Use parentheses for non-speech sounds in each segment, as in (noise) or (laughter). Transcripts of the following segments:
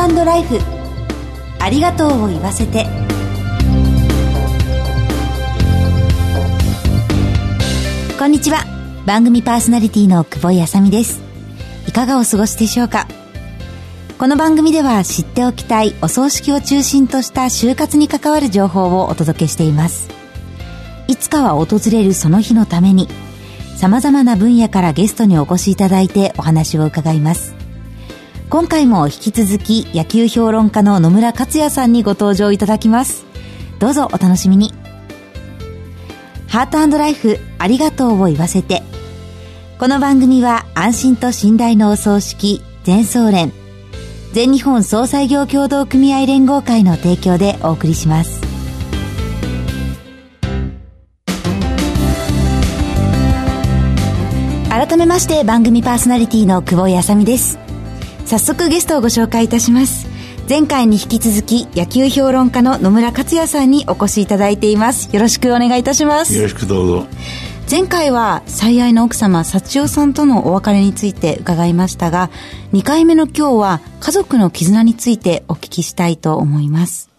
ートライフ。ありがとうを言わせて。こんにちは。番組パーソナリティの久保井あさみです。いかがお過ごしでしょうか？この番組では知っておきたいお葬式を中心とした就活に関わる情報をお届けしています。いつかは訪れるその日のために様々な分野からゲストにお越しいただいてお話を伺います。今回も引き続き野球評論家の野村克也さんにご登場いただきます。どうぞお楽しみに。ハートライフありがとうを言わせて。この番組は安心と信頼のお葬式全総連全日本総裁業協同組合連合会の提供でお送りします。改めまして番組パーソナリティの久保井あさみです。早速ゲストをご紹介いたします。前回に引き続き野球評論家の野村克也さんにお越しいただいています。よろしくお願いいたします。よろしくどうぞ。前回は最愛の奥様幸代さんとのお別れについて伺いましたが2回目の今日は家族の絆についてお聞きしたいと思います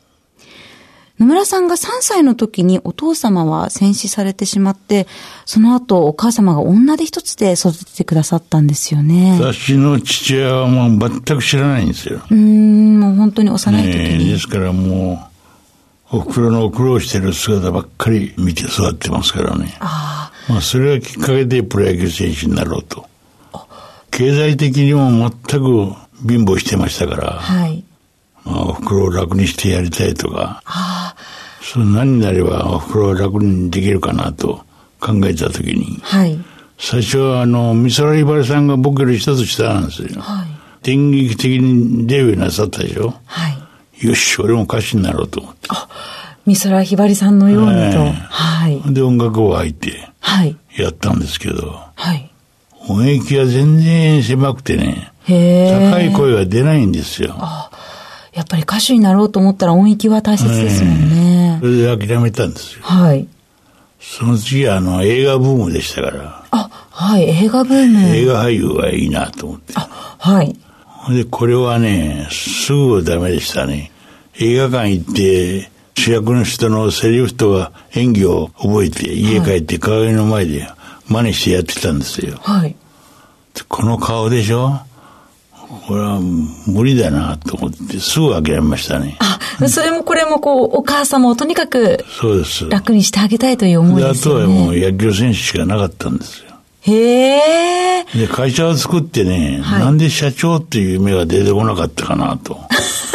野村さんが3歳の時にお父様は戦死されてしまって、その後お母様が女手一つで育ててくださったんですよね。私の父親はもう全く知らないんですよ。うん、もう本当に幼い時に。ね、ですからもう、お袋の苦労してる姿ばっかり見て育ってますからね。あまあそれがきっかけでプロ野球選手になろうと。経済的にも全く貧乏してましたから。はい。まあ、お袋を楽にしてやりたいとか。ああ。その何になればお袋を楽にできるかなと考えたときに。はい。最初はあの、美空ひばりさんが僕より一つ下なんですよ。はい。電撃的にデビューなさったでしょ？はい。よし、俺も歌手になろうと思って。あ、美空ひばりさんのようにと。はい。で、音楽を入って、はい。やったんですけど。はい。音域が全然狭くてね。へ高い声が出ないんですよ。あやっぱり歌手になろうと思ったら音域は大切ですもんね。それで諦めたんですよ。はい。その次はあの映画ブームでしたから。あ、はい、映画ブーム。映画俳優はいいなと思って。あ、はい。で、これはね、すぐダメでしたね。映画館行って、主役の人のセリフとか演技を覚えて、家帰って鏡の前で真似してやってたんですよ。はい。この顔でしょ？これは無理だなと思ってすぐ諦めましたね。あ、それもこれもこう、お母様をとにかくそうです。楽にしてあげたいという思いですよね。あとはもう野球選手しかなかったんですよ。へえ。で、会社を作ってね、はい、なんで社長っていう夢が出てこなかったかなと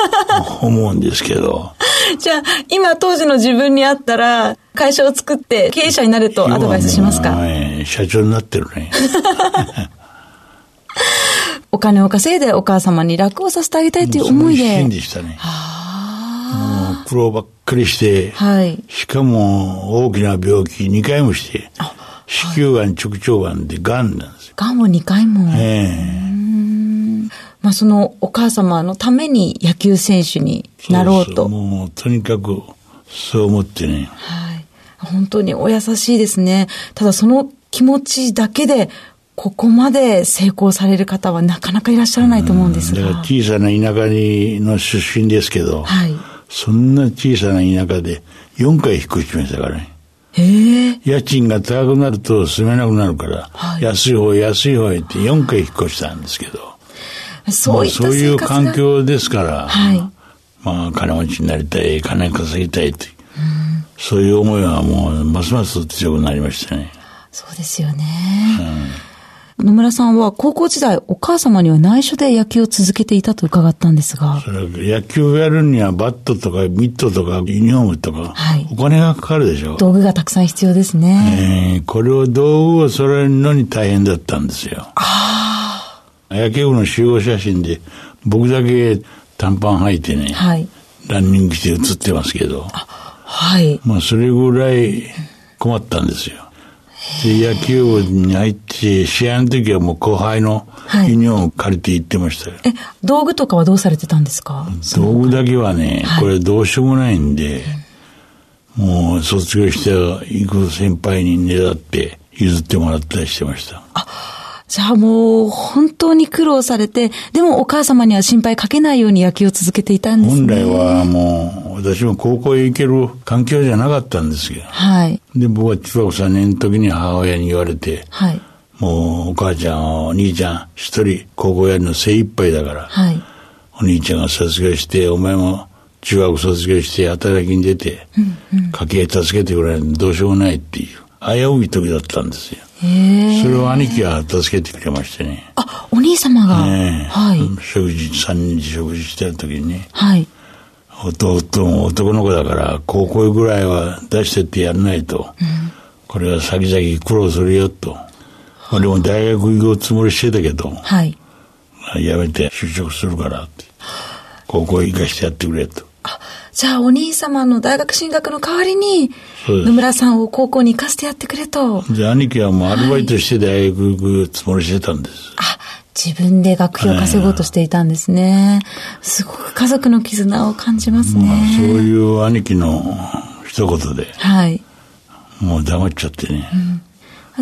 (laughs) 思うんですけど。じゃあ、今当時の自分にあったら、会社を作って経営者になるとアドバイスしますか、ね、社長になってるね。(laughs) お金を稼いでお母様に楽をさせてあげたいという思いで。そでしたね。はあ。苦労ばっかりして、はい。しかも大きな病気2回もして、子宮がん、直腸がんでがんなんですよ。がんを2回も。ええまあそのお母様のために野球選手になろうと。そうもうとにかくそう思ってね。はい。本当にお優しいですね。ただその気持ちだけでここまで成功される方はなかなかいらっしゃらないと思うんですが。小さな田舎にの出身ですけど、はい、そんな小さな田舎で4回引っ越しましたからね。へ家賃が高くなると住めなくなるから、はい、安い方安い方へって4回引っ越したんですけど、そういそういう環境ですから、はい、まあ金持ちになりたい、金稼ぎたいという、そういう思いはもうますます強くなりましたね。そうですよね。うん野村さんは高校時代、お母様には内緒で野球を続けていたと伺ったんですが。野球をやるにはバットとかミットとかユニフォームとか、はい、お金がかかるでしょ。道具がたくさん必要ですね。えー、これを道具を揃えるのに大変だったんですよ。ああ。野球部の集合写真で、僕だけ短パン履いてね、はい、ランニングして写ってますけど、はい。まあそれぐらい困ったんですよ。で、野球部に入って、試合の時はもう後輩のユニフォーム借りて行ってましたよ。はい、え、道具とかはどうされてたんですか？道具だけはね、これどうしようもないんで、もう卒業して行く先輩にねだって譲ってもらったりしてました。あ、じゃあもう本当に苦労されて、でもお母様には心配かけないように野球を続けていたんですね。本来はもう、私も高校へ行ける環境じゃなかったんですよ。はい。で、僕は中学3年の時に母親に言われて、はい。もうお母ちゃん、お兄ちゃん、一人高校やるの精一杯だから、はい。お兄ちゃんが卒業して、お前も中学卒業して働きに出て、うんうん、家計助けてくれないどうしようもないっていう、危うい時だったんですよ。それを兄貴は助けてくれましてね。あ、お兄様が、ね、はい。食事、三人で食事してる時にね。はい。弟も男の子だから、高校ぐらいは出してってやらないと、うん、これは先々苦労するよと。俺も大学行くつもりしてたけど、はい。やめて就職するからって。高校行かしてやってくれと。あ、じゃあお兄様の大学進学の代わりに、野村さんを高校に行かせてやってくれと。じゃあ兄貴はもうアルバイトして大学行くつもりしてたんです。あ、自分で学費を稼ごうとしていたんですね。すごく家族の絆を感じますね。まあ、そういう兄貴の一言で。はい。もう黙っちゃってね。うん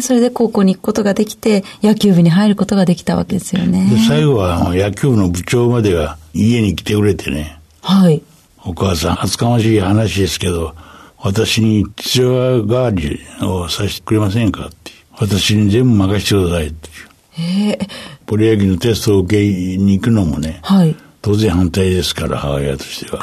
それで高校に行くことができて、野球部に入ることができたわけですよね。で最後は野球部の部長までが家に来てくれてね。はい。お母さん、恥ずかましい話ですけど、私に父親代わりをさせてくれませんかって。私に全部任せてくださいっていう。えプロ野球のテストを受けに行くのもね、はい、当然反対ですから、母親としては。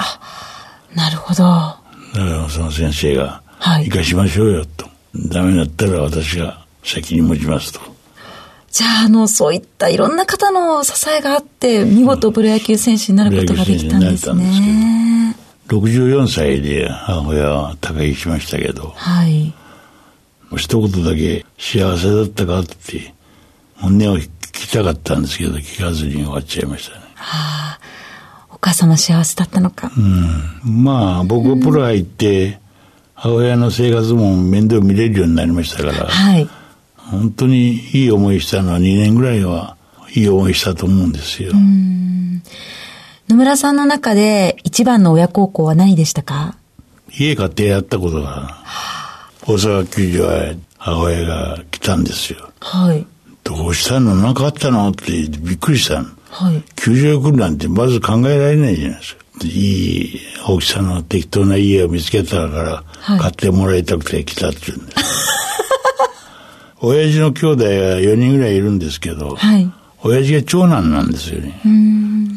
なるほど。だからその先生が、はい、行かしましょうよと。ダメだったら私が責任持ちますと。じゃあ、あの、そういったいろんな方の支えがあって、見事プロ野球選手になることができたんですね。64歳で母親は他界しましたけど、はい。一言だけ幸せだったかって本音を聞きたかったんですけど聞かずに終わっちゃいましたね。はあ、お母様幸せだったのか。うん。まあ僕はプロ入って、母親の生活も面倒見れるようになりましたから、はい。本当にいい思いしたのは2年ぐらいはいい思いしたと思うんですよ。野村さんの中で一番の親孝行は何でしたか？家買ってやったことが、大阪球場へ母親が来たんですよ。はい。どうしたの？何かあったの？ってびっくりしたの。はい。球場へ来るなんてまず考えられないじゃないですか。いい大きさの適当な家を見つけたから、買ってもらいたくて来たって言うんです。親父の兄弟が4人ぐらいいるんですけど、はい、親父が長男なんですよね。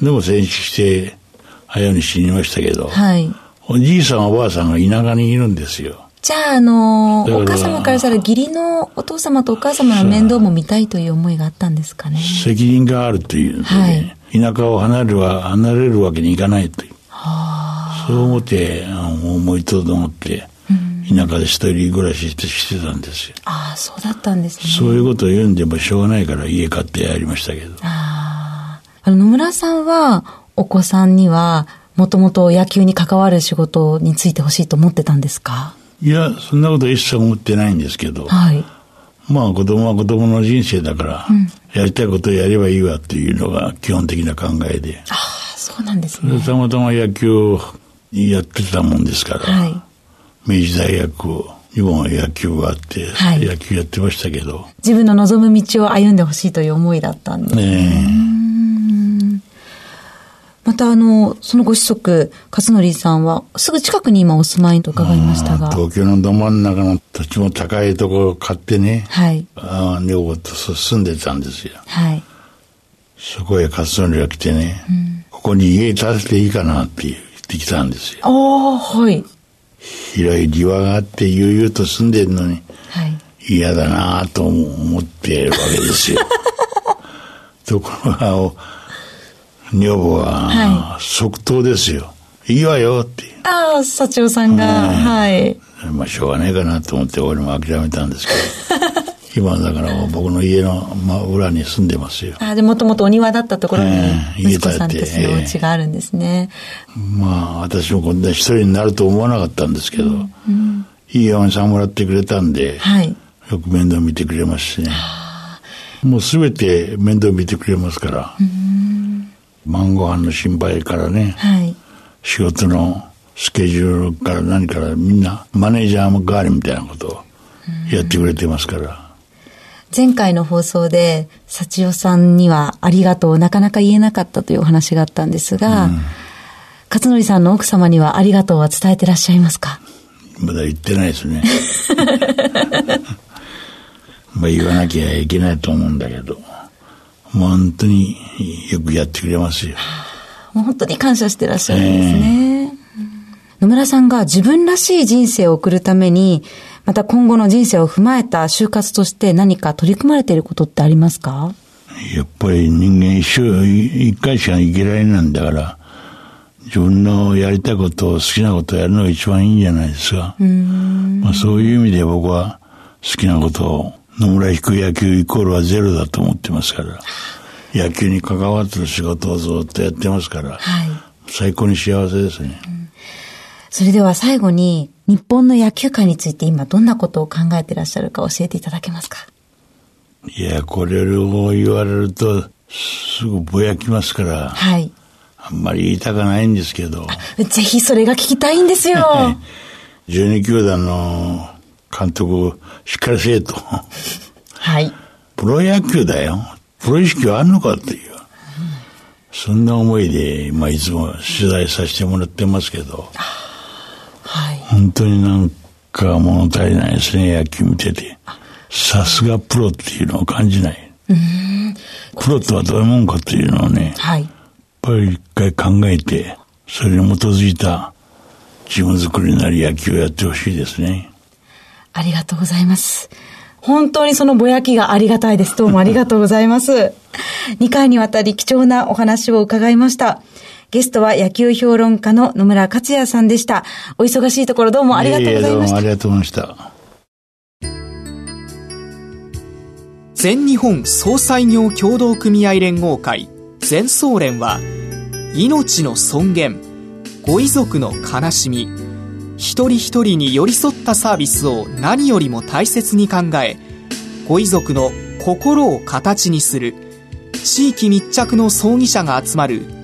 でも戦死して、早に死にましたけど、はい、おじいさんおばあさんが田舎にいるんですよ。じゃあ、あのー、お母様からしたら義理のお父様とお母様の面倒も見たいという思いがあったんですかね。責任があるという、ね、はい、田舎を離れるは離れるわけにいかないという。そう思って、思いとどまって、田舎で一人暮らししてしてたんですよ。ああ、そうだったんですね。そういうことを言うんでもしょうがないから家買ってやりましたけど。ああ。野村さんは、お子さんには、もともと野球に関わる仕事についてほしいと思ってたんですか？いや、そんなこと一切思ってないんですけど。はい。まあ子供は子供の人生だから、うん、やりたいことをやればいいわっていうのが基本的な考えで。ああ、そうなんですね。たまたま野球をやってたもんですから。はい。明治大学にも野球があって、はい、野球やってましたけど。自分の望む道を歩んでほしいという思いだったんですね。またあの、そのご子息、勝則さんは、すぐ近くに今お住まいと伺いましたが。東京のど真ん中の土地も高いところを買ってね、はい。ああ、女房と住んでたんですよ。はい。そこへ勝則が来てね、うん、ここに家建てていいかなって言ってきたんですよ。ああ、はい。広い庭があって悠々と住んでるのに、はい、嫌だなと思ってるわけですよ。(laughs) ところが、女房は、即答ですよ。いいわよって。ああ、社長さんが、はい。まあ、しょうがないかなと思って俺も諦めたんですけど。今だから僕の家の真裏に住んでますよ。あで、もともとお庭だったところに、息子さんとするお家があるんですね。えー、まあ、私もこんな一人になると思わなかったんですけど、うんうん、いい嫁さんもらってくれたんで、はい、よく面倒見てくれますしね。もうすべて面倒見てくれますから、晩ご飯の心配からね、はい、仕事のスケジュールから何からみんなマネージャーも代わりみたいなことをやってくれてますから。前回の放送で、幸代さんにはありがとうなかなか言えなかったというお話があったんですが、うん、勝則さんの奥様にはありがとうは伝えてらっしゃいますか？まだ言ってないですね。(laughs) まあ言わなきゃいけないと思うんだけど、もう本当によくやってくれますよ。もう本当に感謝してらっしゃるんですね。えー、野村さんが自分らしい人生を送るために、また今後の人生を踏まえた就活として何か取り組まれていることってありますか？やっぱり人間一生一回しか生きられないんだから、自分のやりたいことを好きなことをやるのが一番いいんじゃないですか。まあ、そういう意味で僕は好きなことを野村引く野球イコールはゼロだと思ってますから、野球に関わってる仕事をずっとやってますから、はい、最高に幸せですね、うん。それでは最後に、日本の野球界について今どんなことを考えていらっしゃるか教えていただけますか？いや、これを言われると、すぐぼやきますから、はい。あんまり言いたくないんですけど。ぜひそれが聞きたいんですよ。(laughs) 12球団の監督、しっかりせえと。はい。プロ野球だよ。プロ意識はあるのかっていう。そんな思いで、まあ、いつも取材させてもらってますけど。はい。本当になんか物足りないですね、野球見てて。さすがプロっていうのを感じない。プロとはどういうもんかっていうのをね、はい。やっぱり一回考えて、それに基づいたチーム作りなり野球をやってほしいですね。ありがとうございます。本当にそのぼやきがありがたいです。どうもありがとうございます。2回にわたり貴重なお話を伺いました。ゲストは野球評論家の野村克也さんでした。お忙しいところどうもありがとうございました。ありがとうございました。全日本総裁業協同組合連合会全総連は命の尊厳ご遺族の悲しみ一人一人に寄り添ったサービスを何よりも大切に考えご遺族の心を形にする地域密着の葬儀者が集まる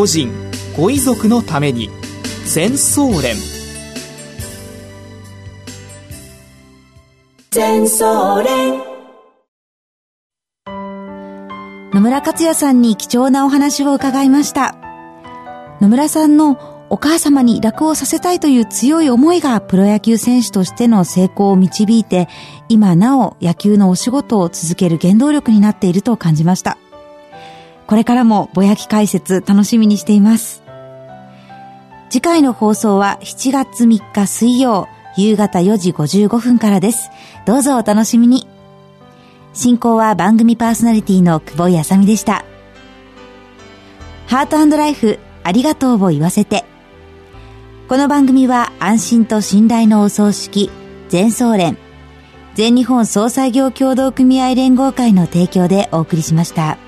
個人ご遺族のために全総連。全総連。野村克也さんに貴重なお話を伺いました。野村さんのお母様に楽をさせたいという強い思いがプロ野球選手としての成功を導いて、今なお野球のお仕事を続ける原動力になっていると感じました。これからもぼやき解説楽しみにしています。次回の放送は7月3日水曜夕方4時55分からです。どうぞお楽しみに。進行は番組パーソナリティの久保井あさみでした。ハートライフありがとうを言わせてこの番組は安心と信頼のお葬式、全総連、全日本総裁業協同組合連合会の提供でお送りしました。